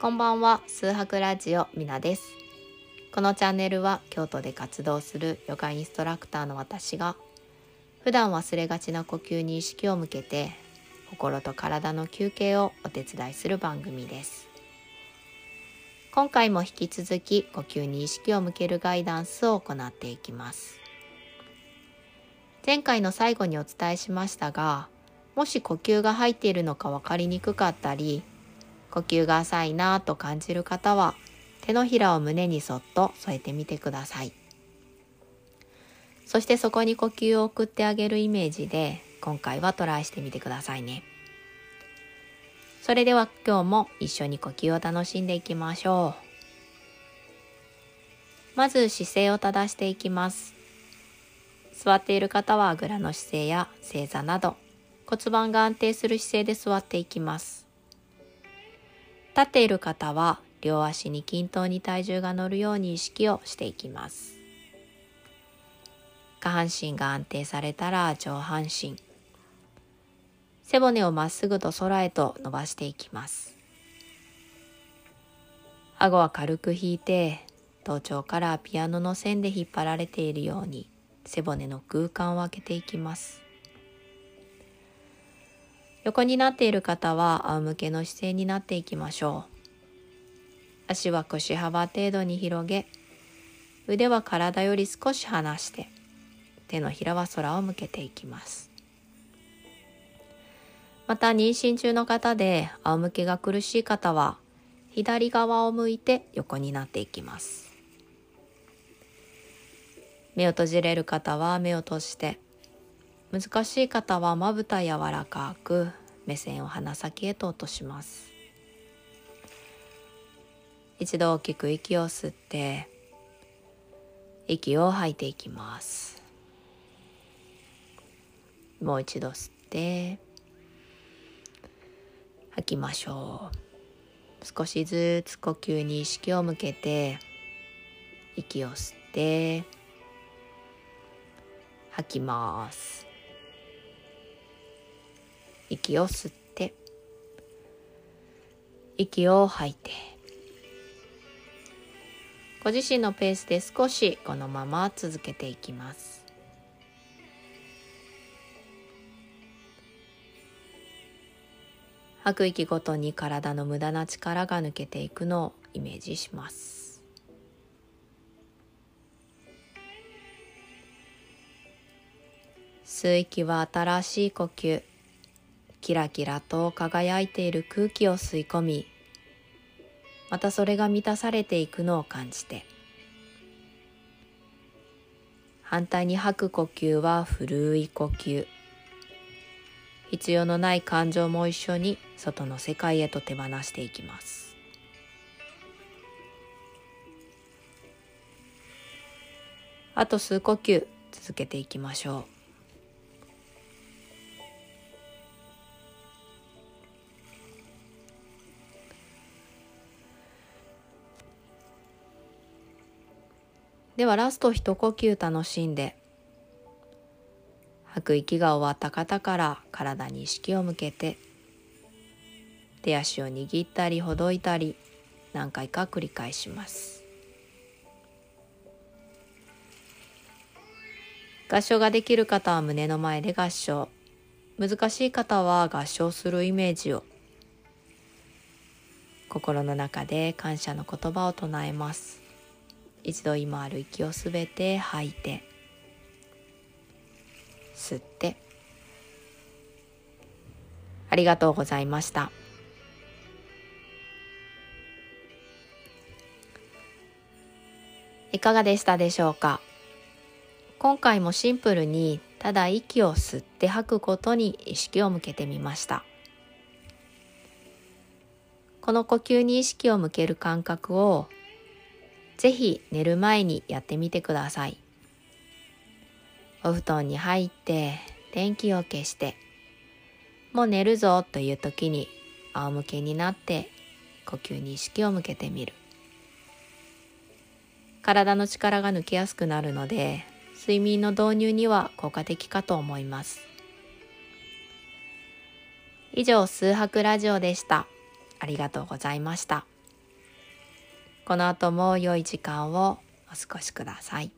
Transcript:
こんばんは、数博ラジオみなです。このチャンネルは京都で活動するヨガインストラクターの私が普段忘れがちな呼吸に意識を向けて心と体の休憩をお手伝いする番組です。今回も引き続き呼吸に意識を向けるガイダンスを行っていきます。前回の最後にお伝えしましたが、もし呼吸が入っているのか分かりにくかったり呼吸が浅いなぁと感じる方は手のひらを胸にそっと添えてみてください。そしてそこに呼吸を送ってあげるイメージで今回はトライしてみてくださいね。それでは今日も一緒に呼吸を楽しんでいきましょう。まず姿勢を正していきます。座っている方はあぐらの姿勢や正座など骨盤が安定する姿勢で座っていきます。立っている方は両足に均等に体重が乗るように意識をしていきます。下半身が安定されたら上半身。背骨をまっすぐと空へと伸ばしていきます。顎は軽く引いて頭頂からピアノの線で引っ張られているように背骨の空間を空けていきます。横になっている方は仰向けの姿勢になっていきましょう。足は腰幅程度に広げ、腕は体より少し離して、手のひらは空を向けていきます。また妊娠中の方で仰向けが苦しい方は、左側を向いて横になっていきます。目を閉じれる方は目を閉じて、難しい方はまぶた柔らかく目線を鼻先へと落とします。一度大きく息を吸って息を吐いていきます。もう一度吸って吐きましょう。少しずつ呼吸に意識を向けて息を吸って吐きます。息を吸って息を吐いてご自身のペースで少しこのまま続けていきます。吐く息ごとに体の無駄な力が抜けていくのをイメージします。吸う息は新しい呼吸。キラキラと輝いている空気を吸い込みまたそれが満たされていくのを感じて反対に吐く呼吸は古い呼吸。必要のない感情も一緒に外の世界へと手放していきます。あと数呼吸続けていきましょう。ではラスト一呼吸楽しんで。吐く息が終わった方から体に意識を向けて。手足を握ったりほどいたり何回か繰り返します。合唱ができる方は胸の前で合唱。難しい方は合唱するイメージを。心の中で感謝の言葉を唱えます。一度今ある息をすべて吐いて吸って。ありがとうございました。いかがでしたでしょうか？今回もシンプルにただ息を吸って吐くことに意識を向けてみました。この呼吸に意識を向ける感覚をぜひ寝る前にやってみてください。お布団に入って電気を消してもう寝るぞという時に仰向けになって呼吸に意識を向けてみる。体の力が抜けやすくなるので睡眠の導入には効果的かと思います。以上数泊ラジオでした。ありがとうございました。この後も良い時間をお過ごしください。